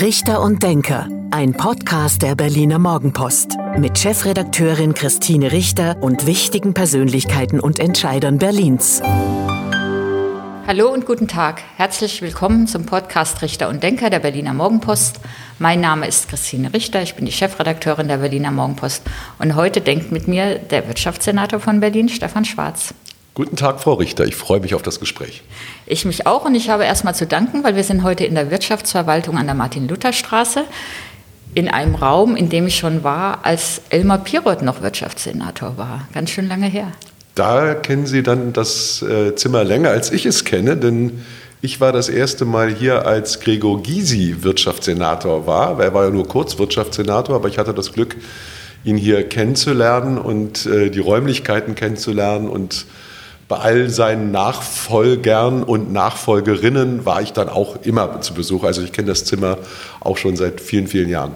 Richter und Denker, ein Podcast der Berliner Morgenpost mit Chefredakteurin Christine Richter und wichtigen Persönlichkeiten und Entscheidern Berlins. Hallo und guten Tag. Herzlich willkommen zum Podcast Richter und Denker der Berliner Morgenpost. Mein Name ist Christine Richter, ich bin die Chefredakteurin der Berliner Morgenpost und heute denkt mit mir der Wirtschaftssenator von Berlin, Stefan Schwarz. Guten Tag, Frau Richter. Ich freue mich auf das Gespräch. Ich mich auch und ich habe erstmal zu danken, weil wir sind heute in der Wirtschaftsverwaltung an der Martin-Luther-Straße in einem Raum, in dem ich schon war, als Elmar Piroth noch Wirtschaftssenator war. Ganz schön lange her. Da kennen Sie dann das äh, Zimmer länger, als ich es kenne, denn ich war das erste Mal hier, als Gregor Gysi Wirtschaftssenator war. Er war ja nur kurz Wirtschaftssenator, aber ich hatte das Glück, ihn hier kennenzulernen und äh, die Räumlichkeiten kennenzulernen und bei all seinen Nachfolgern und Nachfolgerinnen war ich dann auch immer zu Besuch. Also ich kenne das Zimmer auch schon seit vielen, vielen Jahren.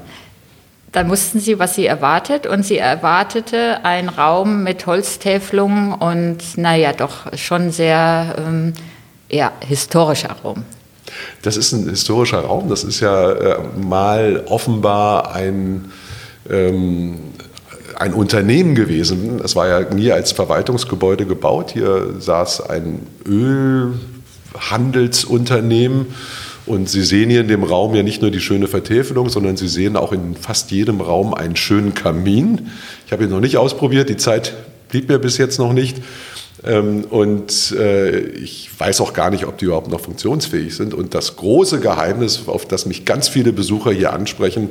Dann wussten Sie, was Sie erwartet und Sie erwartete einen Raum mit Holztäfelungen und naja, doch schon sehr ähm, ja, historischer Raum. Das ist ein historischer Raum. Das ist ja äh, mal offenbar ein ähm, ein Unternehmen gewesen. Es war ja nie als Verwaltungsgebäude gebaut. Hier saß ein Ölhandelsunternehmen. Und Sie sehen hier in dem Raum ja nicht nur die schöne Vertäfelung, sondern Sie sehen auch in fast jedem Raum einen schönen Kamin. Ich habe ihn noch nicht ausprobiert, die Zeit blieb mir bis jetzt noch nicht. Ähm, und äh, ich weiß auch gar nicht, ob die überhaupt noch funktionsfähig sind. Und das große Geheimnis, auf das mich ganz viele Besucher hier ansprechen,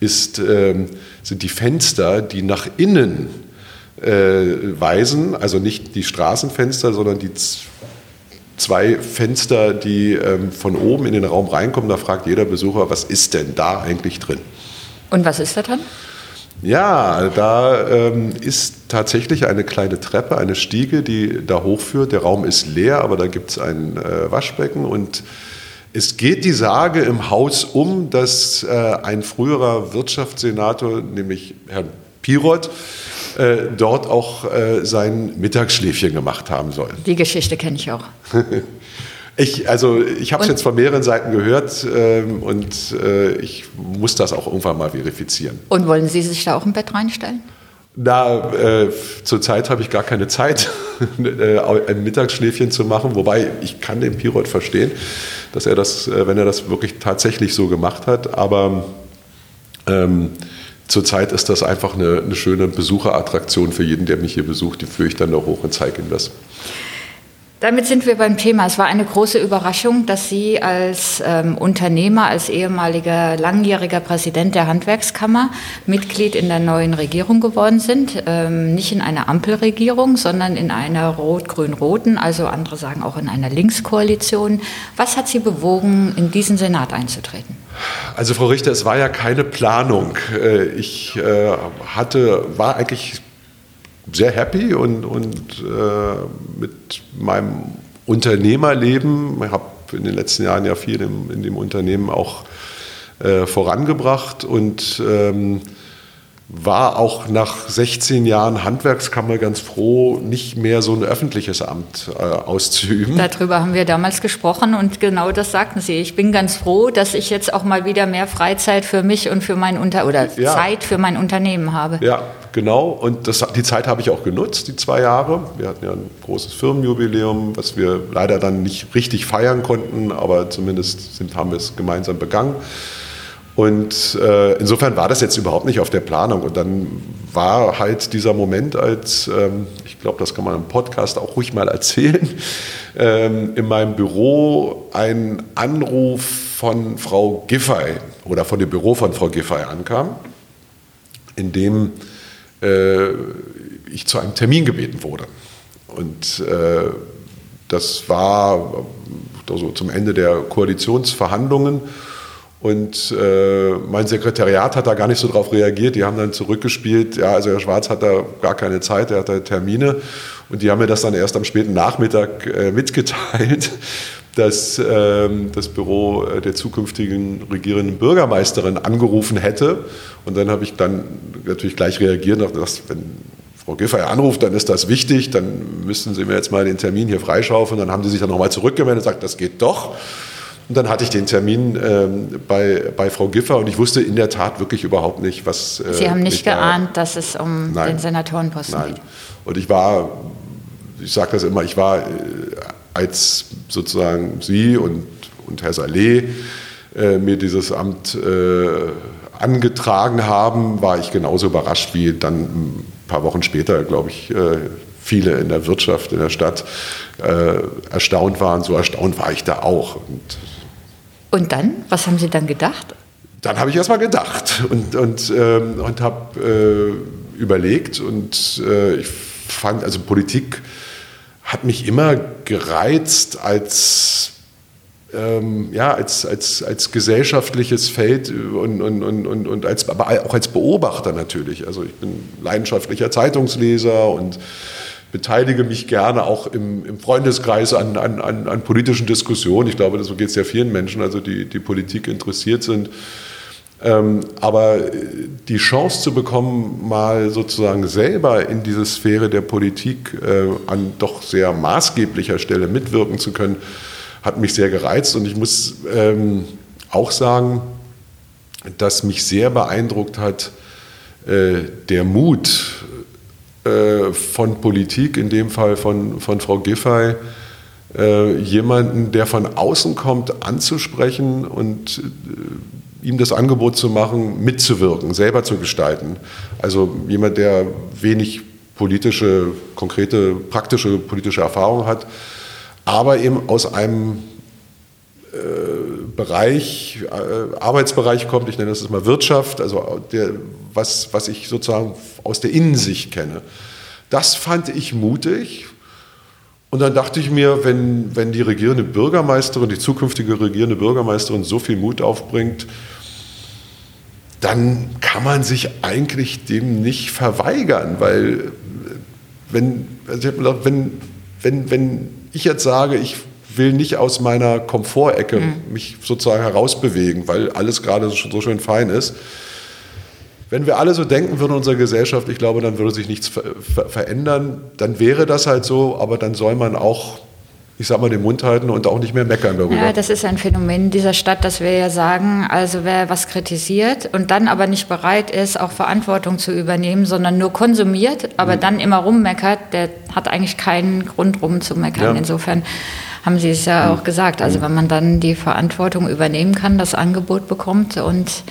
ist, ähm, sind die Fenster, die nach innen äh, weisen, also nicht die Straßenfenster, sondern die zwei Fenster, die ähm, von oben in den Raum reinkommen. Da fragt jeder Besucher, was ist denn da eigentlich drin? Und was ist da drin? Ja, da ähm, ist tatsächlich eine kleine Treppe, eine Stiege, die da hochführt. Der Raum ist leer, aber da gibt es ein äh, Waschbecken und es geht die Sage im Haus um, dass äh, ein früherer Wirtschaftssenator, nämlich Herr Piroth, äh, dort auch äh, sein Mittagsschläfchen gemacht haben soll. Die Geschichte kenne ich auch. ich, also ich habe es jetzt von mehreren Seiten gehört ähm, und äh, ich muss das auch irgendwann mal verifizieren. Und wollen Sie sich da auch im Bett reinstellen? Na, äh, zurzeit habe ich gar keine Zeit, ein Mittagsschläfchen zu machen, wobei ich kann den Pirot verstehen, dass er das, äh, wenn er das wirklich tatsächlich so gemacht hat, aber ähm, zurzeit ist das einfach eine, eine schöne Besucherattraktion für jeden, der mich hier besucht, die führe ich dann noch hoch und zeige ihm das. Damit sind wir beim Thema. Es war eine große Überraschung, dass Sie als ähm, Unternehmer, als ehemaliger langjähriger Präsident der Handwerkskammer Mitglied in der neuen Regierung geworden sind. Ähm, nicht in einer Ampelregierung, sondern in einer rot-grün-roten, also andere sagen auch in einer Linkskoalition. Was hat Sie bewogen, in diesen Senat einzutreten? Also Frau Richter, es war ja keine Planung. Äh, ich äh, hatte, war eigentlich sehr happy und, und äh, mit meinem Unternehmerleben, ich habe in den letzten Jahren ja viel in, in dem Unternehmen auch äh, vorangebracht und ähm, war auch nach 16 Jahren Handwerkskammer ganz froh, nicht mehr so ein öffentliches Amt äh, auszuüben. Darüber haben wir damals gesprochen und genau das sagten Sie. Ich bin ganz froh, dass ich jetzt auch mal wieder mehr Freizeit für mich und für mein Unter oder ja. Zeit für mein Unternehmen habe. Ja, genau. Und das, die Zeit habe ich auch genutzt, die zwei Jahre. Wir hatten ja ein großes Firmenjubiläum, was wir leider dann nicht richtig feiern konnten, aber zumindest sind, haben wir es gemeinsam begangen. Und äh, insofern war das jetzt überhaupt nicht auf der Planung. Und dann war halt dieser Moment, als, ähm, ich glaube, das kann man im Podcast auch ruhig mal erzählen, ähm, in meinem Büro ein Anruf von Frau Giffey oder von dem Büro von Frau Giffey ankam, in dem äh, ich zu einem Termin gebeten wurde. Und äh, das war also zum Ende der Koalitionsverhandlungen. Und äh, mein Sekretariat hat da gar nicht so drauf reagiert. Die haben dann zurückgespielt, ja, also Herr Schwarz hat da gar keine Zeit, er hat da Termine. Und die haben mir das dann erst am späten Nachmittag äh, mitgeteilt, dass äh, das Büro äh, der zukünftigen regierenden Bürgermeisterin angerufen hätte. Und dann habe ich dann natürlich gleich reagiert, dass wenn Frau Giffey anruft, dann ist das wichtig, dann müssten Sie mir jetzt mal den Termin hier freischaufeln. Dann haben sie sich dann nochmal zurückgemeldet und gesagt, das geht doch. Und dann hatte ich den Termin ähm, bei, bei Frau Giffer und ich wusste in der Tat wirklich überhaupt nicht, was. Äh, Sie haben nicht geahnt, da, dass es um nein, den Senatorenposten nein. geht. Und ich war, ich sage das immer, ich war äh, als sozusagen Sie und, und Herr Saleh äh, mir dieses Amt äh, angetragen haben, war ich genauso überrascht wie dann ein paar Wochen später, glaube ich, äh, viele in der Wirtschaft, in der Stadt äh, erstaunt waren. So erstaunt war ich da auch. Und, und dann? Was haben Sie dann gedacht? Dann habe ich erst mal gedacht und, und, ähm, und habe äh, überlegt und äh, ich fand, also Politik hat mich immer gereizt als ähm, ja, als, als, als gesellschaftliches Feld und, und, und, und als, aber auch als Beobachter natürlich. Also ich bin leidenschaftlicher Zeitungsleser und beteilige mich gerne auch im, im Freundeskreis an, an, an, an, politischen Diskussionen. Ich glaube, so geht es ja vielen Menschen, also die, die Politik interessiert sind. Ähm, aber die Chance zu bekommen, mal sozusagen selber in diese Sphäre der Politik äh, an doch sehr maßgeblicher Stelle mitwirken zu können, hat mich sehr gereizt. Und ich muss ähm, auch sagen, dass mich sehr beeindruckt hat äh, der Mut äh, von Politik, in dem Fall von, von Frau Giffey, äh, jemanden, der von außen kommt, anzusprechen und äh, ihm das Angebot zu machen, mitzuwirken, selber zu gestalten. Also jemand, der wenig politische, konkrete, praktische politische Erfahrung hat, aber eben aus einem äh, Bereich, äh, Arbeitsbereich kommt, ich nenne das mal Wirtschaft, also der, was, was ich sozusagen aus der Innensicht kenne. Das fand ich mutig. Und dann dachte ich mir, wenn, wenn die regierende Bürgermeisterin, die zukünftige regierende Bürgermeisterin so viel Mut aufbringt, dann kann man sich eigentlich dem nicht verweigern, weil wenn, also ich habe gedacht, wenn, wenn, wenn ich jetzt sage, ich will nicht aus meiner Komfortecke mhm. mich sozusagen herausbewegen, weil alles gerade so schön fein ist, wenn wir alle so denken würden in unserer Gesellschaft, ich glaube, dann würde sich nichts ver ver verändern. Dann wäre das halt so, aber dann soll man auch ich sag mal, den Mund halten und auch nicht mehr meckern darüber. Ja, das ist ein Phänomen dieser Stadt, dass wir ja sagen, also wer was kritisiert und dann aber nicht bereit ist, auch Verantwortung zu übernehmen, sondern nur konsumiert, aber mhm. dann immer rummeckert, der hat eigentlich keinen Grund rumzumeckern. Ja. Insofern haben Sie es ja mhm. auch gesagt. Also mhm. wenn man dann die Verantwortung übernehmen kann, das Angebot bekommt und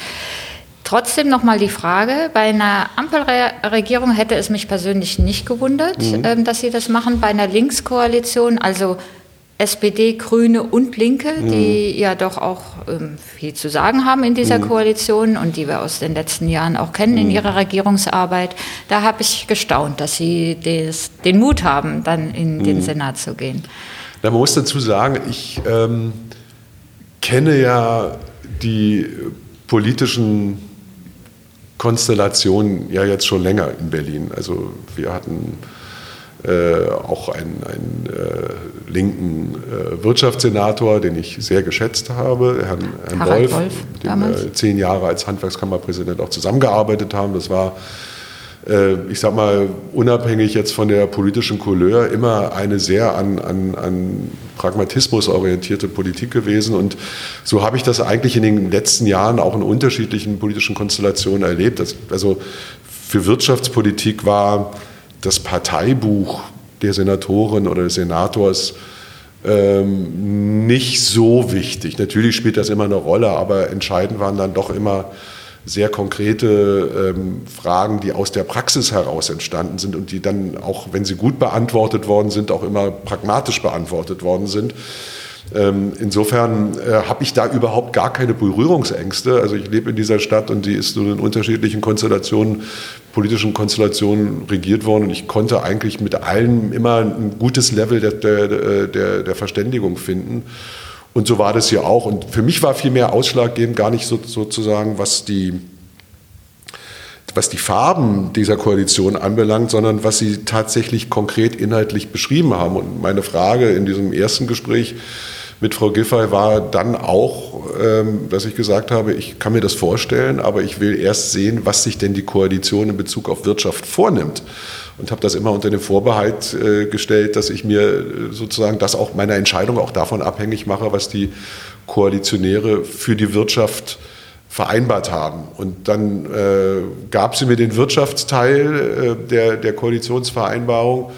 Trotzdem nochmal die Frage, bei einer Ampelregierung hätte es mich persönlich nicht gewundert, mhm. Ähm, dass Sie das machen. Bei einer Linkskoalition, also SPD, Grüne und Linke, mhm. die ja doch auch ähm, viel zu sagen haben in dieser mhm. Koalition und die wir aus den letzten Jahren auch kennen in mhm. ihrer Regierungsarbeit, da habe ich gestaunt, dass Sie des, den Mut haben, dann in den mhm. Senat zu gehen. Na, man muss dazu sagen, ich ähm, kenne ja die politischen Konstellation ja jetzt schon länger in Berlin. Also wir hatten äh, auch einen, einen äh, linken äh, Wirtschaftssenator, den ich sehr geschätzt habe, Herrn, Herrn Wolf, Wolf, mit dem wir zehn Jahre als Handwerkskammerpräsident auch zusammengearbeitet haben. Das war ich sag mal, unabhängig jetzt von der politischen Couleur, immer eine sehr an, an, an Pragmatismus orientierte Politik gewesen. Und so habe ich das eigentlich in den letzten Jahren auch in unterschiedlichen politischen Konstellationen erlebt. Also für Wirtschaftspolitik war das Parteibuch der Senatorin oder des Senators ähm, nicht so wichtig. Natürlich spielt das immer eine Rolle, aber entscheidend waren dann doch immer sehr konkrete ähm, Fragen, die aus der Praxis heraus entstanden sind und die dann auch, wenn sie gut beantwortet worden sind, auch immer pragmatisch beantwortet worden sind. Ähm, insofern äh, habe ich da überhaupt gar keine Berührungsängste. Also ich lebe in dieser Stadt und die ist so in unterschiedlichen Konstellationen, politischen Konstellationen regiert worden und ich konnte eigentlich mit allen immer ein gutes Level der, der, der, der Verständigung finden. Und so war das hier auch. Und für mich war viel mehr ausschlaggebend gar nicht so, sozusagen, was die, was die Farben dieser Koalition anbelangt, sondern was sie tatsächlich konkret inhaltlich beschrieben haben. Und meine Frage in diesem ersten Gespräch mit Frau Giffey war dann auch, ähm, dass ich gesagt habe, ich kann mir das vorstellen, aber ich will erst sehen, was sich denn die Koalition in Bezug auf Wirtschaft vornimmt. Und habe das immer unter den Vorbehalt äh, gestellt, dass ich mir äh, sozusagen das auch meine Entscheidung auch davon abhängig mache, was die Koalitionäre für die Wirtschaft vereinbart haben. Und dann äh, gab sie mir den Wirtschaftsteil äh, der, der Koalitionsvereinbarung.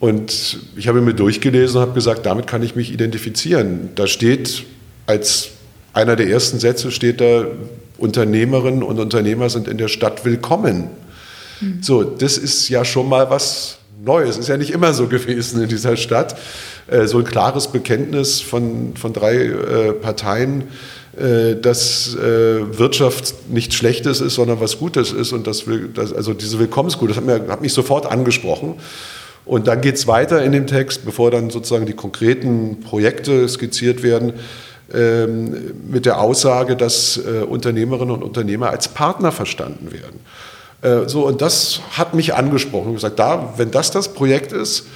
Und ich habe mir durchgelesen und habe gesagt, damit kann ich mich identifizieren. Da steht als einer der ersten Sätze steht da, Unternehmerinnen und Unternehmer sind in der Stadt willkommen. Mhm. So, das ist ja schon mal was Neues. Ist ja nicht immer so gewesen in dieser Stadt. Äh, so ein klares Bekenntnis von, von drei äh, Parteien äh, dass äh, Wirtschaft nichts Schlechtes ist, sondern was Gutes ist. Und das, das also diese Willkommensgut, das hat, mir, hat mich sofort angesprochen. Und dann geht es weiter in dem Text, bevor dann sozusagen die konkreten Projekte skizziert werden, ähm, mit der Aussage, dass äh, Unternehmerinnen und Unternehmer als Partner verstanden werden. Äh, so, und das hat mich angesprochen. Ich gesagt, da, wenn das das Projekt ist,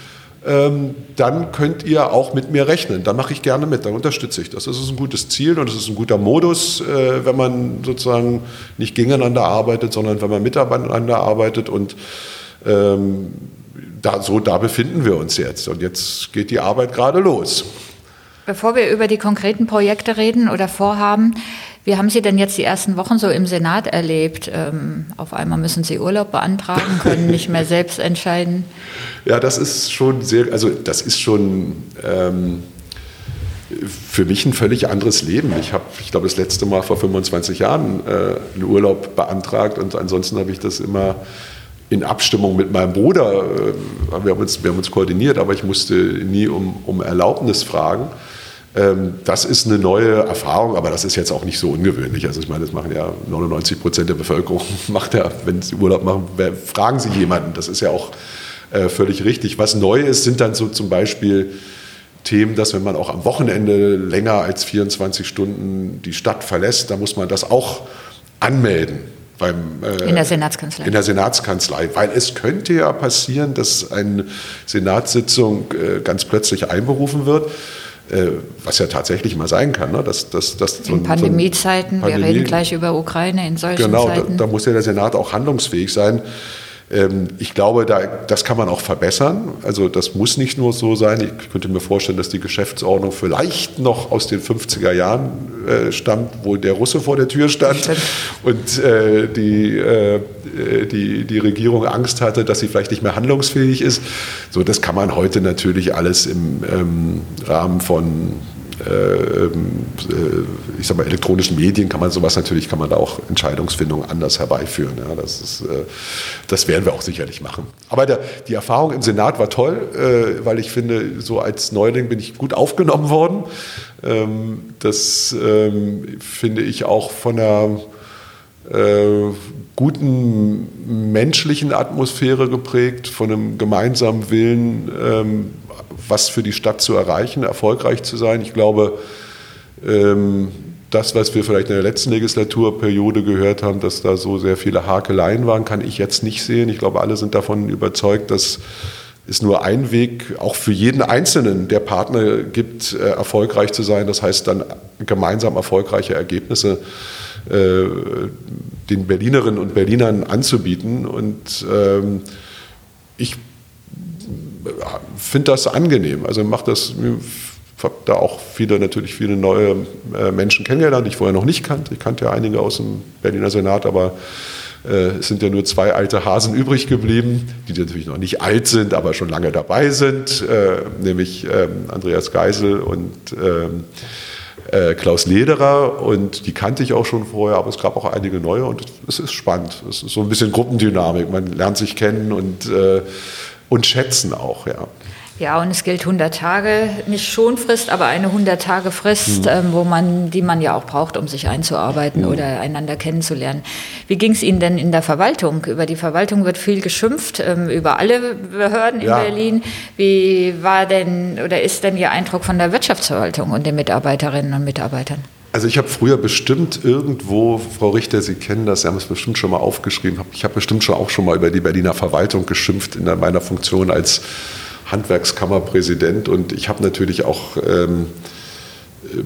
ähm, dann könnt ihr auch mit mir rechnen. Da mache ich gerne mit, dann unterstütze ich das. Das ist ein gutes Ziel und das ist ein guter Modus, äh, wenn man sozusagen nicht gegeneinander arbeitet, sondern wenn man miteinander arbeitet. Und ähm, da, so da befinden wir uns jetzt. Und jetzt geht die Arbeit gerade los. Bevor wir über die konkreten Projekte reden oder Vorhaben, wie haben Sie denn jetzt die ersten Wochen so im Senat erlebt? Ähm, auf einmal müssen Sie Urlaub beantragen, können nicht mehr selbst entscheiden. Ja, das ist schon sehr, also das ist schon ähm, für mich ein völlig anderes Leben. Ich habe, ich glaube, das letzte Mal vor 25 Jahren äh, einen Urlaub beantragt und ansonsten habe ich das immer in Abstimmung mit meinem Bruder, äh, wir, haben uns, wir haben uns koordiniert, aber ich musste nie um, um Erlaubnis fragen. Ähm, das ist eine neue Erfahrung, aber das ist jetzt auch nicht so ungewöhnlich. Also ich meine, das machen ja 99 Prozent der Bevölkerung, macht ja, wenn sie Urlaub machen, fragen sie jemanden. Das ist ja auch äh, völlig richtig. Was neu ist, sind dann so zum Beispiel Themen, dass wenn man auch am Wochenende länger als 24 Stunden die Stadt verlässt, da muss man das auch anmelden. Beim, äh, in der Senatskanzlei. In der Senatskanzlei. Weil es könnte ja passieren, dass eine Senatssitzung äh, ganz plötzlich einberufen wird was ja tatsächlich mal sein kann. Ne? Dass, dass, dass in so Pandemiezeiten, so Pandemie, wir reden gleich über Ukraine in solchen genau, Zeiten. Genau, da, da, muss ja der Senat auch handlungsfähig sein. Ähm, ich glaube, da, das kann man auch verbessern. Also das muss nicht nur so sein. Ich könnte mir vorstellen, dass die Geschäftsordnung vielleicht noch aus den 50er Jahren äh, stammt, wo der Russe vor der Tür stand und äh, die, äh, die, die Regierung Angst hatte, dass sie vielleicht nicht mehr handlungsfähig ist. So, das kann man heute natürlich alles im ähm, Rahmen von ich sag mal, elektronischen Medien kann man sowas natürlich, kann man da auch Entscheidungsfindungen anders herbeiführen. Ja, das, ist, äh, das werden wir auch sicherlich machen. Aber der, die Erfahrung im Senat war toll, weil ich finde, so als Neuling bin ich gut aufgenommen worden. Ähm, das ähm, finde ich auch von der guten menschlichen Atmosphäre geprägt, von einem gemeinsamen Willen, was für die Stadt zu erreichen, erfolgreich zu sein. Ich glaube, ähm, das, was wir vielleicht in der letzten Legislaturperiode gehört haben, dass da so sehr viele Hakeleien waren, kann ich jetzt nicht sehen. Ich glaube, alle sind davon überzeugt, dass es nur ein Weg auch für jeden Einzelnen der Partner gibt, äh, erfolgreich zu sein. Das heißt dann gemeinsam erfolgreiche Ergebnisse äh, den Berlinerinnen und Berlinern anzubieten. Und ähm, ich finde das angenehm. Also macht das, habe da auch viele, natürlich viele neue äh, Menschen kennengelernt, die ich vorher noch nicht kannte. Ich kannte ja einige aus dem Berliner Senat, aber äh, es sind ja nur zwei alte Hasen übrig geblieben, die natürlich noch nicht alt sind, aber schon lange dabei sind, äh, nämlich ähm, Andreas Geisel und ähm, Klaus Lederer und die kannte ich auch schon vorher, aber es gab auch einige neue und es ist spannend. Es ist so ein bisschen Gruppendynamik. Man lernt sich kennen und und schätzen auch, ja. Ja, und es gilt 100 Tage, nicht Schonfrist, aber eine 100-Tage-Frist, mhm. ähm, wo man, die man ja auch braucht, um sich einzuarbeiten mhm. oder einander kennenzulernen. Wie ging es Ihnen denn in der Verwaltung? Über die Verwaltung wird viel geschimpft, ähm, über alle Behörden in ja. Berlin. Wie war denn oder ist denn Ihr Eindruck von der Wirtschaftsverwaltung und den Mitarbeiterinnen und Mitarbeitern? Also ich habe früher bestimmt irgendwo, Frau Richter, Sie kennen das, Sie haben es bestimmt schon mal aufgeschrieben, ich habe bestimmt schon auch schon mal über die Berliner Verwaltung geschimpft in meiner Funktion als Handwerkskammerpräsident und ich habe natürlich auch ähm,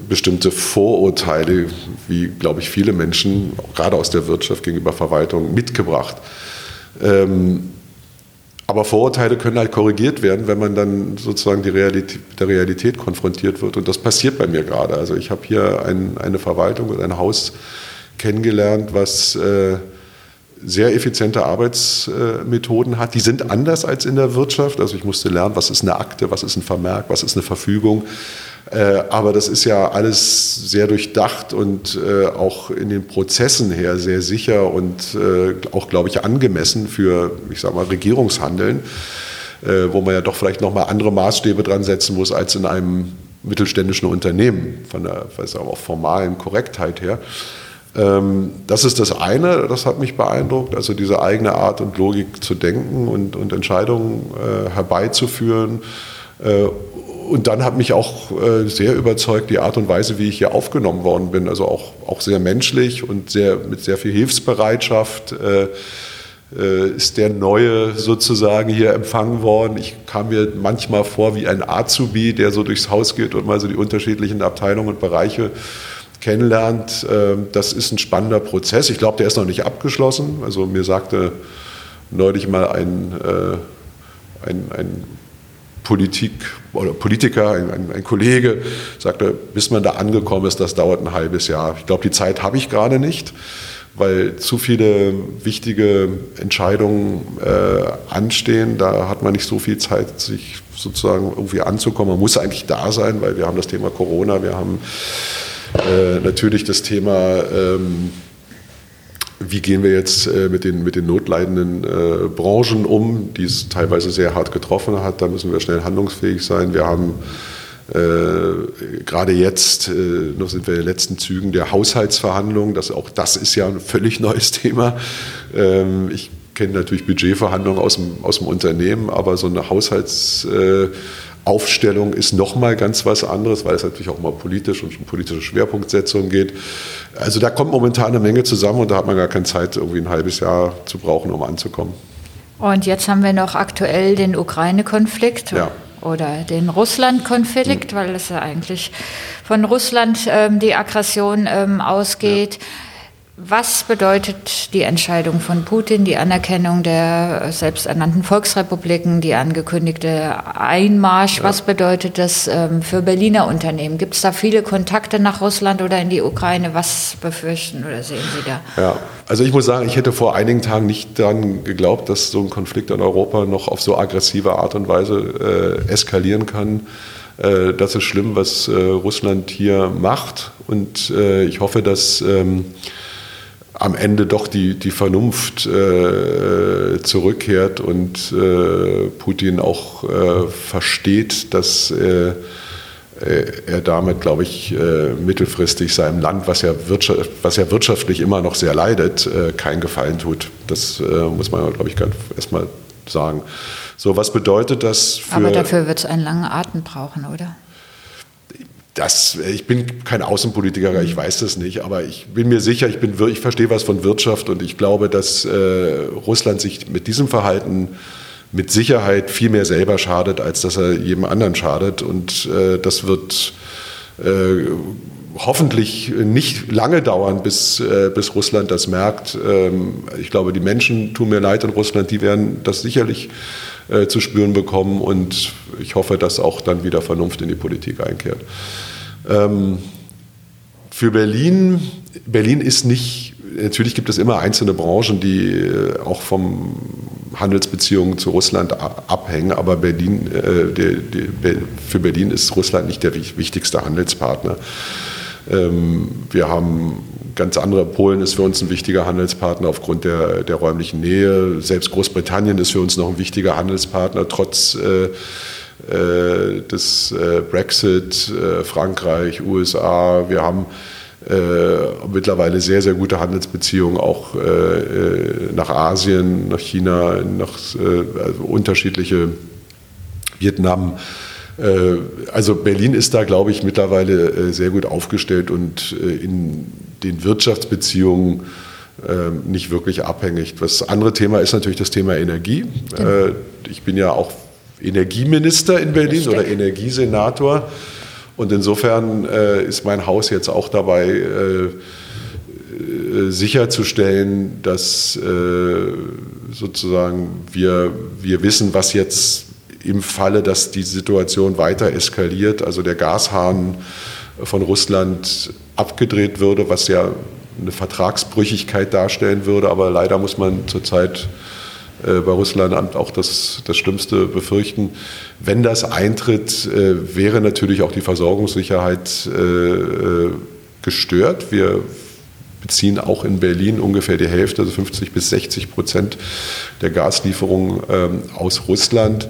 bestimmte Vorurteile, wie, glaube ich, viele Menschen, gerade aus der Wirtschaft gegenüber Verwaltung, mitgebracht. Ähm, aber Vorurteile können halt korrigiert werden, wenn man dann sozusagen die Realität, der Realität konfrontiert wird. Und das passiert bei mir gerade. Also ich habe hier ein, eine Verwaltung und ein Haus kennengelernt, was äh, sehr effiziente Arbeitsmethoden hat. Die sind anders als in der Wirtschaft. Also ich musste lernen, was ist eine Akte, was ist ein Vermerk, was ist eine Verfügung. Äh, aber das ist ja alles sehr durchdacht und äh, auch in den Prozessen her sehr sicher und äh, auch, glaube ich, angemessen für, ich sage mal, Regierungshandeln, wo man ja doch vielleicht nochmal andere Maßstäbe dran setzen muss als in einem mittelständischen Unternehmen, von der weiß auch formalen Korrektheit her. Ähm, das ist das eine, das hat mich beeindruckt, also diese eigene Art und Logik zu denken und, und Entscheidungen herbeizuführen und dann hat mich auch äh, sehr überzeugt die Art und Weise, wie ich hier aufgenommen worden bin. Also auch, auch sehr menschlich und sehr, mit sehr viel Hilfsbereitschaft äh, äh, ist der Neue sozusagen hier empfangen worden. Ich kam mir manchmal vor wie ein Azubi, der so durchs Haus geht und mal so die unterschiedlichen Abteilungen und Bereiche kennenlernt. Ähm, das ist ein spannender Prozess. Ich glaube, der ist noch nicht abgeschlossen. Also mir sagte neulich mal ein, äh, ein, ein Politik oder Politiker, ein, ein, Kollege, sagte, bis man da angekommen ist, das dauert ein halbes Jahr. Ich glaube, die Zeit habe ich gerade nicht, weil zu viele wichtige Entscheidungen äh, anstehen. Da hat man nicht so viel Zeit, sich sozusagen irgendwie anzukommen. Man muss eigentlich da sein, weil wir haben das Thema Corona, wir haben äh, natürlich das Thema ähm, wie gehen wir jetzt äh, mit, den, mit den notleidenden äh, Branchen um, die es teilweise sehr hart getroffen hat. Da müssen wir schnell handlungsfähig sein. Wir haben äh, gerade jetzt, äh, noch sind wir in den letzten Zügen der Haushaltsverhandlungen. Das, auch das ist ja ein völlig neues Thema. Ähm, ich kenne natürlich Budgetverhandlungen aus dem, aus dem Unternehmen, aber so eine Haushalts äh, Aufstellung ist nochmal ganz was anderes, weil es natürlich auch mal politisch und um politische Schwerpunktsetzung geht. Also da kommt momentan eine Menge zusammen und da hat man gar keine Zeit, irgendwie ein halbes Jahr zu brauchen, um anzukommen. Und jetzt haben wir noch aktuell den Ukraine-Konflikt. Ja oder den Russland-Konflikt, mhm. weil es ja eigentlich von Russland ähm, die Aggression ähm, ausgeht. Ja. Was bedeutet die Entscheidung von Putin, die Anerkennung der selbsternannten Volksrepubliken, die angekündigte Einmarsch? Ja. Was bedeutet das ähm, für Berliner Unternehmen? Gibt es da viele Kontakte nach Russland oder in die Ukraine? Was befürchten oder sehen Sie da? Ja, also ich muss sagen, ich hätte vor einigen Tagen nicht daran geglaubt, dass so ein Konflikt in Europa noch auf so aggressive Art und Weise äh, eskalieren kann. Äh, das ist schlimm, was äh, Russland hier macht. Und äh, ich hoffe, dass ähm, am Ende doch die, die Vernunft äh, zurückkehrt und äh, Putin auch äh, versteht, dass äh, er damit, glaube ich, äh, mittelfristig seinem Land, was ja, was ja wirtschaftlich immer noch sehr leidet, äh, keinen Gefallen tut. Das muss man, glaube ich, erstmal sagen. So, was bedeutet das für. Aber dafür wird es einen langen Atem brauchen, oder? Das, ich bin kein Außenpolitiker, ich weiß das nicht, aber ich bin mir sicher, ich, bin, ich verstehe was von Wirtschaft und ich glaube, dass äh, Russland sich mit diesem Verhalten mit Sicherheit viel mehr selber schadet, als dass er jedem anderen schadet. Und äh, das wird äh, hoffentlich nicht lange dauern, bis, äh, bis Russland das merkt. Ähm, ich glaube, die Menschen tun mir leid in Russland, die werden das sicherlich äh, zu spüren bekommen und ich hoffe, dass auch dann wieder Vernunft in die Politik einkehrt. Ähm, für Berlin, Berlin ist nicht, natürlich gibt es immer einzelne Branchen, die äh, auch vom Handelsbeziehungen zu Russland abhängen, aber Berlin, äh, die, die, für Berlin ist Russland nicht der wichtigste Handelspartner. Ähm, wir haben ganz andere, Polen ist für uns ein wichtiger Handelspartner aufgrund der, der räumlichen Nähe. Selbst Großbritannien ist für uns noch ein wichtiger Handelspartner, trotz äh, äh, des äh, Brexit, äh, Frankreich, USA. Wir haben mittlerweile sehr, sehr gute Handelsbeziehungen auch nach Asien, nach China, nach also unterschiedliche Vietnam. Also Berlin ist da, glaube ich, mittlerweile sehr gut aufgestellt und in den Wirtschaftsbeziehungen nicht wirklich abhängig. Das andere Thema ist natürlich das Thema Energie. Genau. Ich bin ja auch Energieminister in Berlin oder Energiesenator. Und insofern äh, ist mein Haus jetzt auch dabei, äh, äh sicherzustellen, dass äh, sozusagen wir, wir wissen, was jetzt im Falle, dass die Situation weiter eskaliert, also der Gashahn von Russland abgedreht würde, was ja eine Vertragsbrüchigkeit darstellen würde. Aber leider muss man zurzeit äh, bei Russland auch das, das Schlimmste befürchten. Wenn das eintritt, äh, wäre natürlich auch die Versorgungssicherheit äh, gestört. Wir beziehen auch in Berlin ungefähr die Hälfte, also 50 bis 60 Prozent der Gaslieferungen ähm, aus Russland.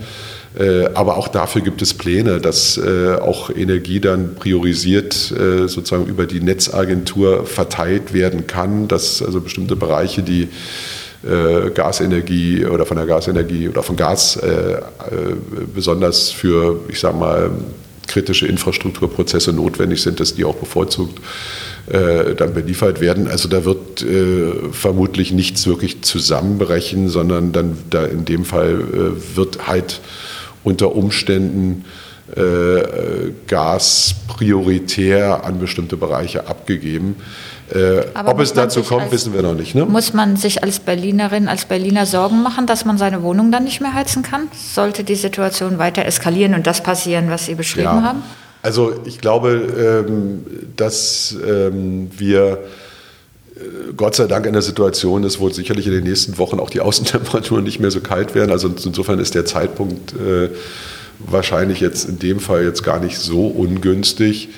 Äh, aber auch dafür gibt es Pläne, dass äh, auch Energie dann priorisiert äh, sozusagen über die Netzagentur verteilt werden kann, dass also bestimmte Bereiche, die Gasenergie oder von der Gasenergie oder von Gas besonders für, ich sage mal, kritische Infrastrukturprozesse notwendig sind, dass die auch bevorzugt dann beliefert werden. Also da wird vermutlich nichts wirklich zusammenbrechen, sondern dann da in dem Fall wird halt unter Umständen äh, Gas prioritär an bestimmte Bereiche abgegeben. Äh, ob es dazu kommt, als, wissen wir noch nicht. Ne? Muss man sich als Berlinerin, als Berliner Sorgen machen, dass man seine Wohnung dann nicht mehr heizen kann? Sollte die Situation weiter eskalieren und das passieren, was Sie beschrieben ja. haben? Also ich glaube, ähm, dass ähm, wir Gott sei Dank in der Situation ist, wo sicherlich in den nächsten Wochen auch die Außentemperaturen nicht mehr so kalt werden. Also insofern ist der Zeitpunkt äh, wahrscheinlich jetzt in dem Fall jetzt gar nicht so ungünstig.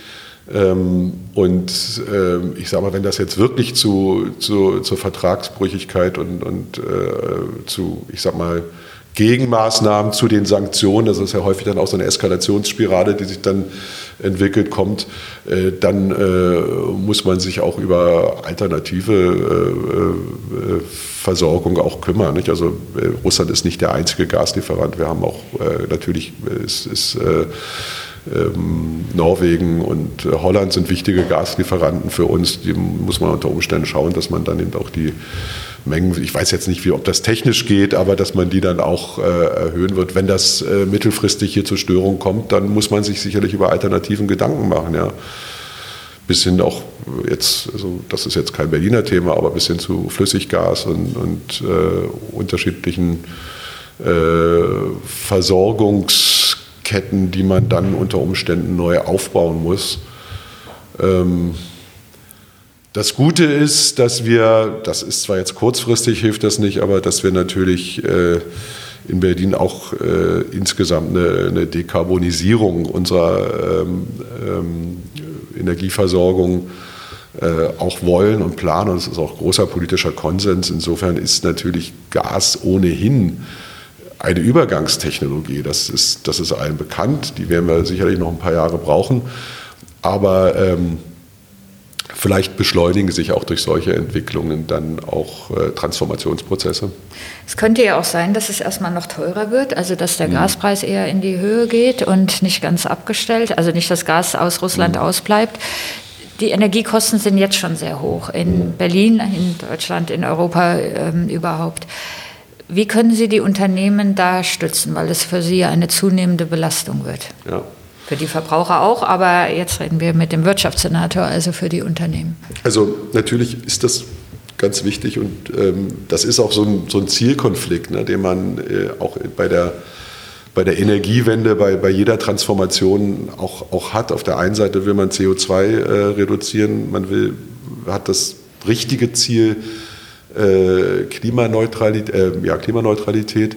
Ähm, und ähm, ich sage mal, wenn das jetzt wirklich zu, zu, zur Vertragsbrüchigkeit und, und äh, zu, ich sage mal, Gegenmaßnahmen zu den Sanktionen, das ist ja häufig dann auch so eine Eskalationsspirale, die sich dann entwickelt, kommt, äh, dann äh, muss man sich auch über alternative äh, Versorgung auch kümmern. Also Russland ist nicht der einzige Gaslieferant. Wir haben auch natürlich, es ist, ähm, Norwegen und Holland sind wichtige Gaslieferanten für uns. Die muss man unter Umständen schauen, dass man dann eben auch die Mengen, ich weiß jetzt nicht, wie, ob das technisch geht, aber dass man die dann auch äh, erhöhen wird. Wenn das äh, mittelfristig hier zur Störung kommt, dann muss man sich sicherlich über alternativen Gedanken machen, ja. Bis hin auch jetzt, also das ist jetzt kein Berliner Thema, aber bis hin zu Flüssiggas und, und äh, unterschiedlichen äh, Versorgungsketten, die man dann unter Umständen neu aufbauen muss. Ähm, das Gute ist, dass wir, das ist zwar jetzt kurzfristig, hilft das nicht, aber dass wir natürlich äh, in Berlin auch äh, insgesamt eine, eine, Dekarbonisierung unserer ähm, ähm, Energieversorgung äh, auch wollen und planen. Und es ist auch großer politischer Konsens. Insofern ist natürlich Gas ohnehin eine Übergangstechnologie. Das ist, das ist allen bekannt. Die werden wir sicherlich noch ein paar Jahre brauchen. Aber ähm, Vielleicht beschleunigen sich auch durch solche Entwicklungen dann auch äh, Transformationsprozesse. Es könnte ja auch sein, dass es erstmal noch teurer wird, also dass der mhm. Gaspreis eher in die Höhe geht und nicht ganz abgestellt, also nicht das Gas aus Russland mhm. ausbleibt. Die Energiekosten sind jetzt schon sehr hoch in Berlin, in Deutschland, in Europa ähm, überhaupt. Wie können Sie die Unternehmen da stützen, weil es für Sie eine zunehmende Belastung wird? Ja. Für die Verbraucher auch, aber jetzt reden wir mit dem Wirtschaftssenator, also für die Unternehmen. Also natürlich ist das ganz wichtig und ähm, das ist auch so ein, so ein Zielkonflikt, ne, den man äh, auch bei der, bei der Energiewende, bei, bei jeder Transformation auch, auch hat. Auf der einen Seite will man CO2 äh, reduzieren, man will, hat das richtige Ziel äh, Klimaneutralität, äh, ja, Klimaneutralität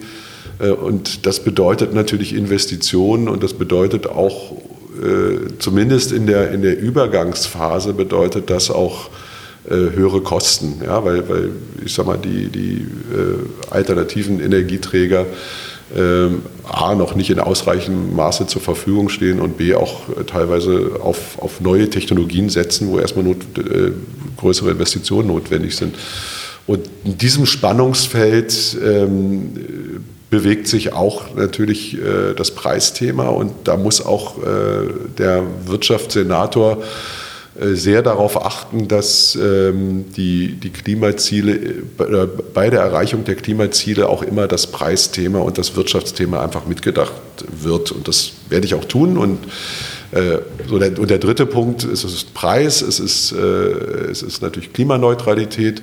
und das bedeutet natürlich Investitionen und das bedeutet auch, äh, zumindest in der, in der Übergangsphase, bedeutet das auch äh, höhere Kosten. Ja, weil, weil ich sag mal, die, die alternativen Energieträger A, noch nicht in ausreichendem Maße zur Verfügung stehen und B, auch teilweise auf, auf neue Technologien setzen, wo erstmal not, größere Investitionen notwendig sind. Und in diesem Spannungsfeld ähm, bewegt sich auch natürlich äh, das Preisthema und da muss auch äh, der Wirtschaftssenator äh, sehr darauf achten, dass ähm, die, die Klimaziele, äh, bei der Erreichung der Klimaziele auch immer das Preisthema und das Wirtschaftsthema einfach mitgedacht wird. Und das werde ich auch tun und Äh, so der, und der dritte Punkt ist, es ist Preis, es ist, äh, es ist natürlich Klimaneutralität.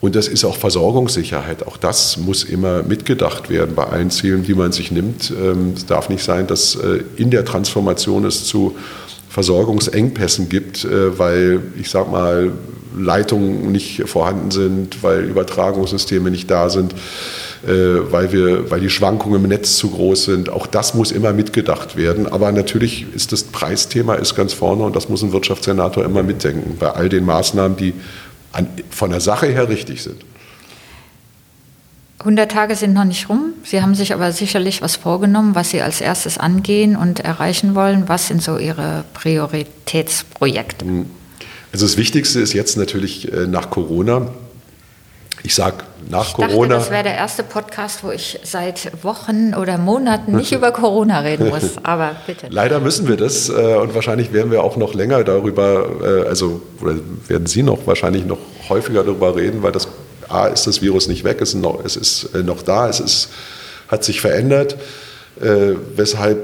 Und das ist auch Versorgungssicherheit. Auch das muss immer mitgedacht werden bei allen Zielen, die man sich nimmt. Ähm, es darf nicht sein, dass äh, in der Transformation es zu Versorgungsengpässen gibt, äh, weil ich sage mal Leitungen nicht vorhanden sind, weil Übertragungssysteme nicht da sind, äh, weil, wir, weil die Schwankungen im Netz zu groß sind. Auch das muss immer mitgedacht werden. Aber natürlich ist das Preisthema ist ganz vorne und das muss ein Wirtschaftssenator immer mitdenken bei all den Maßnahmen, die an, von der Sache her richtig sind. 100 Tage sind noch nicht rum. Sie haben sich aber sicherlich was vorgenommen, was Sie als erstes angehen und erreichen wollen. Was sind so Ihre Prioritätsprojekte? Also das Wichtigste ist jetzt natürlich äh, nach Corona. Ich sage nach ich Corona. Dachte, das wäre der erste Podcast, wo ich seit Wochen oder Monaten nicht über Corona reden muss. Aber bitte. Leider müssen wir das äh, und wahrscheinlich werden wir auch noch länger darüber, äh, also werden Sie noch wahrscheinlich noch häufiger darüber reden, weil das A ist das Virus nicht weg, es ist noch, es ist noch da, es ist, hat sich verändert, weshalb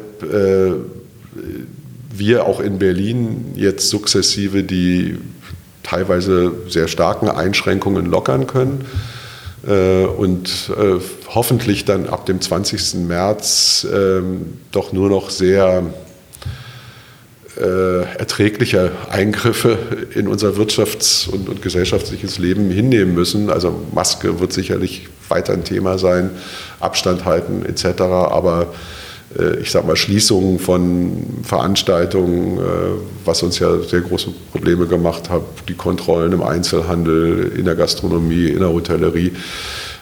wir auch in Berlin jetzt sukzessive die teilweise sehr starken Einschränkungen lockern können äh, und äh, hoffentlich dann ab dem 20. März ähm, doch nur noch sehr äh, erträgliche Eingriffe in unser wirtschafts- und, und, gesellschaftliches Leben hinnehmen müssen. Also Maske wird sicherlich weiter ein Thema sein, Abstand halten etc. Aber ich sage mal, Schließungen von Veranstaltungen, äh, was uns ja sehr große Probleme gemacht hat, die Kontrollen im Einzelhandel, in der Gastronomie, in der Hotellerie.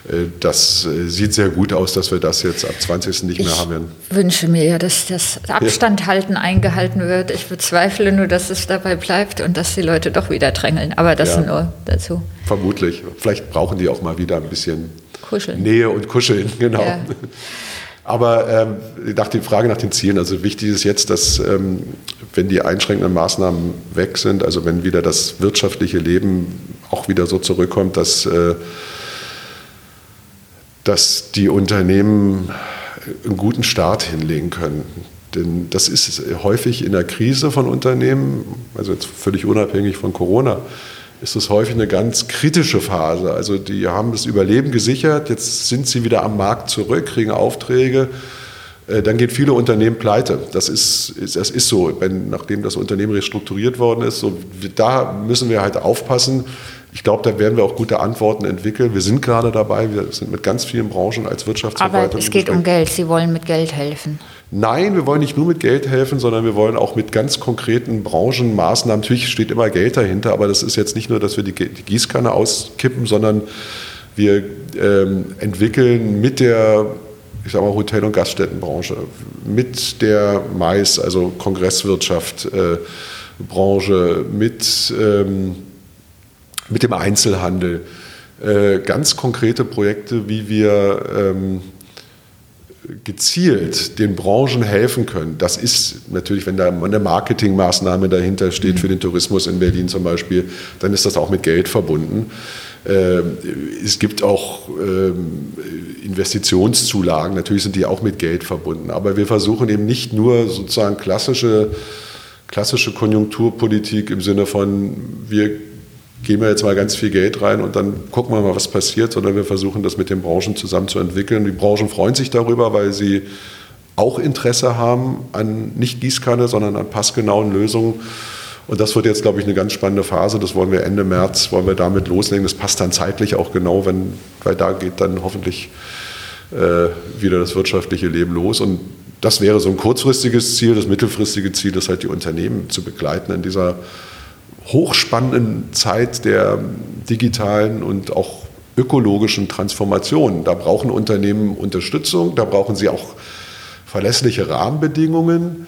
Äh, das sieht sehr gut aus, dass wir das jetzt ab 20. nicht mehr ich haben Ich wünsche mir ja, dass das Abstandhalten ja. eingehalten wird. Ich bezweifle nur, dass es dabei bleibt und dass die Leute doch wieder drängeln. Aber das ja. nur dazu. Vermutlich. Vielleicht brauchen die auch mal wieder ein bisschen Kuscheln. Nähe und Kuscheln, genau. Ja. Aber ähm, nach die Frage nach den Zielen, also wichtig ist jetzt, dass ähm, wenn die einschränkenden Maßnahmen weg sind, also wenn wieder das wirtschaftliche Leben auch wieder so zurückkommt, dass, äh, dass die Unternehmen einen guten Start hinlegen können. Denn das ist häufig in der Krise von Unternehmen, also jetzt völlig unabhängig von Corona, ist es häufig eine ganz kritische Phase. Also die haben das Überleben gesichert, jetzt sind sie wieder am Markt zurück, kriegen Aufträge. Äh, dann gehen viele Unternehmen pleite. Das ist, das ist so, wenn, nachdem das Unternehmen restrukturiert worden ist. So, da müssen wir halt aufpassen. Ich glaube, da werden wir auch gute Antworten entwickeln. Wir sind gerade dabei, wir sind mit ganz vielen Branchen als Wirtschaftsverwaltung. Aber es geht um Geld, Sie wollen mit Geld helfen. Nein, wir wollen nicht nur mit Geld helfen, sondern wir wollen auch mit ganz konkreten Branchenmaßnahmen. Natürlich steht immer Geld dahinter, aber das ist jetzt nicht nur, dass wir die Gießkanne auskippen, sondern wir ähm, entwickeln mit der ich sag mal, Hotel- und Gaststättenbranche, mit der Mais, also Kongresswirtschaft, äh, Branche, mit, ähm, mit dem Einzelhandel, äh, ganz konkrete Projekte, wie wir ähm, gezielt den Branchen helfen können, das ist natürlich, wenn da eine Marketingmaßnahme dahinter steht für den Tourismus in Berlin zum Beispiel, dann ist das auch mit Geld verbunden. Ähm, es gibt auch ähm, Investitionszulagen, natürlich sind die auch mit Geld verbunden, aber wir versuchen eben nicht nur sozusagen klassische, klassische Konjunkturpolitik im Sinne von, wir geben wir jetzt mal ganz viel Geld rein und dann gucken wir mal, was passiert, sondern wir versuchen das mit den Branchen zusammen zu entwickeln. Die Branchen freuen sich darüber, weil sie auch Interesse haben an nicht Gießkanne, sondern an passgenauen Lösungen. Und das wird jetzt, glaube ich, eine ganz spannende Phase. Das wollen wir Ende März, wollen wir damit loslegen. Das passt dann zeitlich auch genau, wenn, weil da geht dann hoffentlich äh, wieder das wirtschaftliche Leben los. Und das wäre so ein kurzfristiges Ziel. Das mittelfristige Ziel ist halt, die Unternehmen zu begleiten in dieser hochspannenden Zeit der digitalen und auch ökologischen Transformation. Da brauchen Unternehmen Unterstützung, da brauchen sie auch verlässliche Rahmenbedingungen.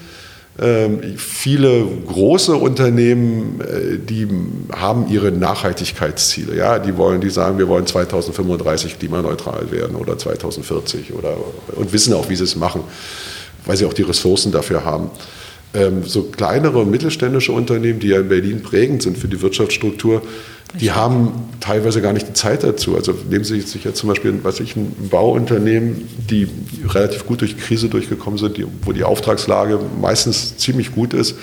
Ähm, viele große Unternehmen, äh, die haben ihre Nachhaltigkeitsziele. Ja, die wollen, die sagen, wir wollen 2035 klimaneutral werden oder 2040 oder und wissen auch, wie sie es machen, weil sie auch die Ressourcen dafür haben. Ähm, so kleinere und mittelständische Unternehmen, die ja in Berlin prägend sind für die Wirtschaftsstruktur, die haben teilweise gar nicht die Zeit dazu. Also nehmen Sie sich jetzt zum Beispiel was ich, ein Bauunternehmen, die relativ gut durch die Krise durchgekommen sind, die, wo die Auftragslage meistens ziemlich gut ist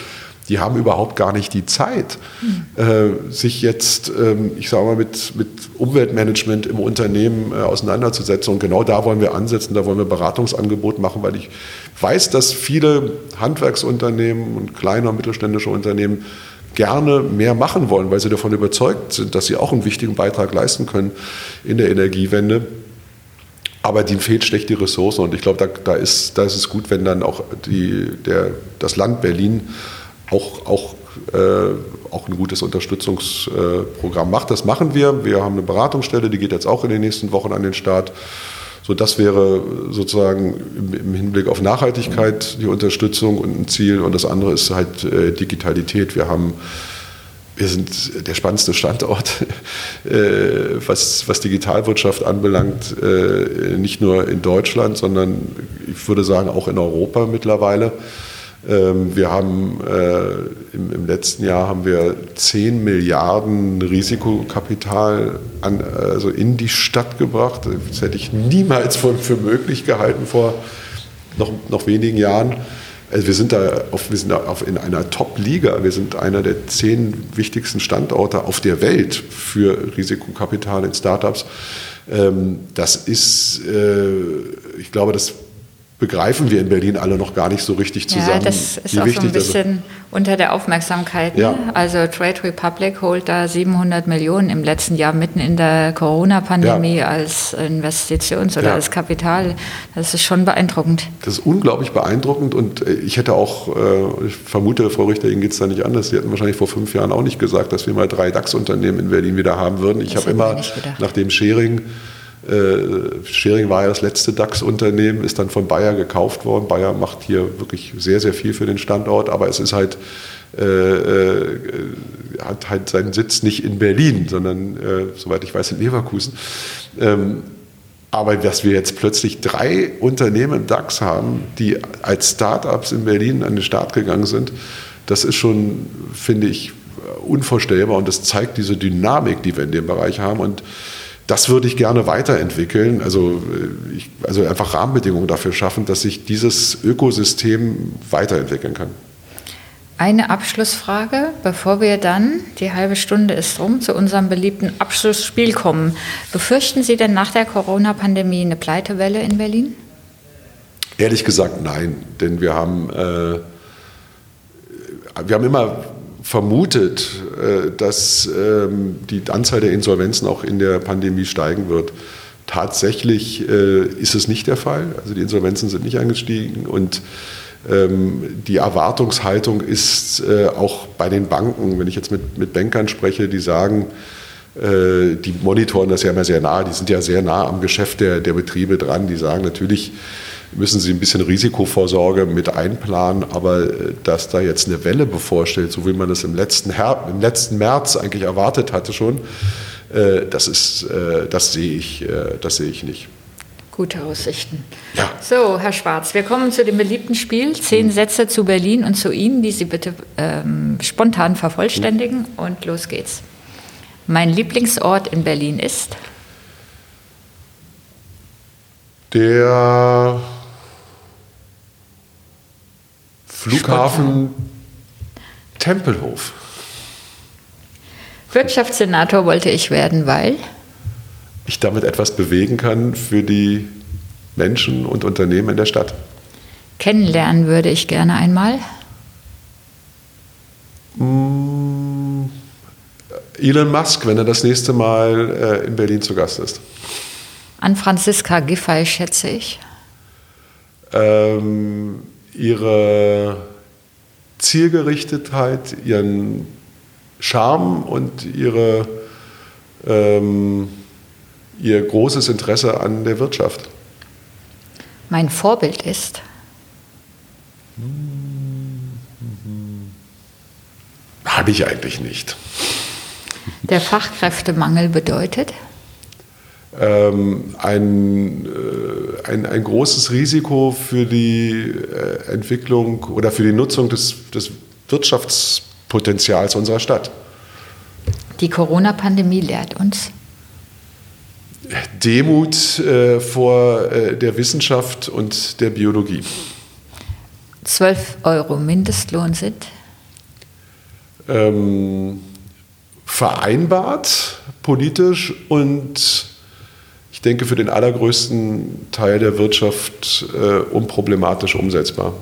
die haben überhaupt gar nicht die Zeit, mhm. äh, sich jetzt, ähm, ich sage mal, mit, mit Umweltmanagement im Unternehmen äh, auseinanderzusetzen. Und genau da wollen wir ansetzen, da wollen wir Beratungsangebot machen, weil ich weiß, dass viele Handwerksunternehmen und kleine und mittelständische Unternehmen gerne mehr machen wollen, weil sie davon überzeugt sind, dass sie auch einen wichtigen Beitrag leisten können in der Energiewende. Aber denen fehlt schlecht die Ressourcen und ich glaube, da, da, ist, da ist es gut, wenn dann auch die, der, das Land Berlin auch, auch, äh, auch ein gutes Unterstützungsprogramm macht. Das machen wir. Wir haben eine Beratungsstelle, die geht jetzt auch in den nächsten Wochen an den Start. So, das wäre sozusagen im Hinblick auf Nachhaltigkeit die Unterstützung und ein Ziel. Und das andere ist halt äh, Digitalität. Wir haben wir sind der spannendste Standort, äh, was, was Digitalwirtschaft anbelangt, äh, nicht nur in Deutschland, sondern ich würde sagen auch in Europa mittlerweile. Ähm, wir haben äh, im, im, letzten Jahr haben wir 10 Milliarden Risikokapital an, also in die Stadt gebracht. Das hätte ich niemals für, für möglich gehalten vor noch, noch wenigen Jahren. Also wir sind da auf, wir sind da auf in einer Top-Liga. Wir sind einer der zehn wichtigsten Standorte auf der Welt für Risikokapital in Startups. Ähm, das ist, äh, ich glaube, das begreifen wir in Berlin alle noch gar nicht so richtig zusammen. Ja, das ist auch so ein bisschen unter der Aufmerksamkeit. Ne? Ja. Also Trade Republic holt da 700 Millionen im letzten Jahr mitten in der Corona-Pandemie ja. als Investitions- oder ja. als Kapital. Das ist schon beeindruckend. Das ist unglaublich beeindruckend und äh, ich hätte auch, äh, ich vermute, Frau Richter, Ihnen geht es da nicht anders. Sie hätten wahrscheinlich vor fünf Jahren auch nicht gesagt, dass wir mal drei DAX-Unternehmen in Berlin wieder haben würden. Ich habe immer, nachdem Sharing äh, Schering war ja das letzte DAX-Unternehmen, ist dann von Bayer gekauft worden. Bayer macht hier wirklich sehr, sehr viel für den Standort, aber es ist halt, äh, äh, hat halt seinen Sitz nicht in Berlin, sondern, äh, soweit ich weiß, in Leverkusen. Ähm, aber dass wir jetzt plötzlich drei Unternehmen im DAX haben, die als Start-ups in Berlin an den Start gegangen sind, das ist schon, finde ich, unvorstellbar und das zeigt diese Dynamik, die wir in dem Bereich haben. Und das würde ich gerne weiterentwickeln, also, äh, ich, also einfach Rahmenbedingungen dafür schaffen, dass sich dieses Ökosystem weiterentwickeln kann. Eine Abschlussfrage, bevor wir dann, die halbe Stunde ist rum, zu unserem beliebten Abschlussspiel kommen. Befürchten Sie denn nach der Corona-Pandemie eine Pleitewelle in Berlin? Ehrlich gesagt nein, denn wir haben, äh, wir haben immer vermutet, äh, dass ähm, die Anzahl der Insolvenzen auch in der Pandemie steigen wird. Tatsächlich äh, ist es nicht der Fall. Also die Insolvenzen sind nicht angestiegen und ähm, die Erwartungshaltung ist äh, auch bei den Banken, wenn ich jetzt mit, mit Bankern spreche, die sagen, die monitoren das ja immer sehr nah, die sind ja sehr nah am Geschäft der, der Betriebe dran, die sagen natürlich, müssen Sie ein bisschen Risikovorsorge mit einplanen, aber äh, dass da jetzt eine Welle bevorsteht, so wie man das im letzten, Her im letzten März eigentlich erwartet hatte schon, äh, das, ist, äh, das, sehe ich, das sehe ich nicht. Gute Aussichten. Ja. So, Herr Schwarz, wir kommen zu dem beliebten Spiel. Zehn hm. Sätze zu Berlin und zu Ihnen, die Sie bitte ähm, spontan vervollständigen. Hm. Und los geht's. Mein Lieblingsort in Berlin ist? Der Flughafen Tempelhof. Wirtschaftssenator wollte ich werden, weil ich damit etwas bewegen kann für die Menschen und Unternehmen in der Stadt. Kennenlernen würde ich gerne einmal. Mm, Elon Musk, wenn er das nächste Mal äh, in Berlin zu Gast ist. An Franziska Giffey schätze ich. Ähm, ihre Zielgerichtetheit, ihren Charme und ihre, ähm, ihr großes Interesse an der Wirtschaft. Mein Vorbild ist? Habe ich eigentlich nicht. Der Fachkräftemangel bedeutet? Ähm, ein, äh, ein, ein großes Risiko für die äh, Entwicklung oder für die Nutzung des, des Wirtschaftspotenzials unserer Stadt. Die Corona-Pandemie lehrt uns. Demut äh, vor äh, der Wissenschaft und der Biologie. 12 Euro Mindestlohn sind? Ähm, vereinbart politisch und ich denke für den allergrößten Teil der Wirtschaft äh, unproblematisch umsetzbar.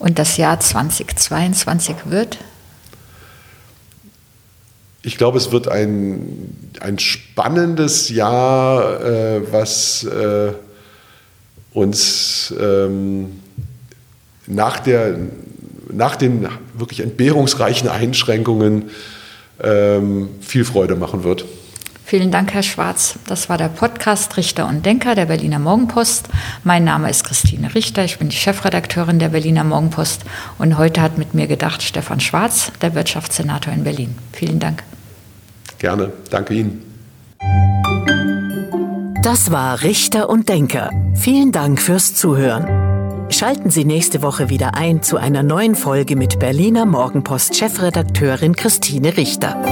Und das Jahr 2022 wird? Ich glaube, es wird ein, ein spannendes Jahr, äh, was äh, uns ähm, nach, der, nach den wirklich entbehrungsreichen Einschränkungen ähm, viel Freude machen wird. Vielen Dank, Herr Schwarz. Das war der Podcast Richter und Denker der Berliner Morgenpost. Mein Name ist Christine Richter. Ich bin die Chefredakteurin der Berliner Morgenpost. Und heute hat mit mir gedacht Stefan Schwarz, der Wirtschaftssenator in Berlin. Vielen Dank. Gerne. Danke Ihnen. Das war Richter und Denker. Vielen Dank fürs Zuhören. Schalten Sie nächste Woche wieder ein zu einer neuen Folge mit Berliner Morgenpost Chefredakteurin Christine Richter.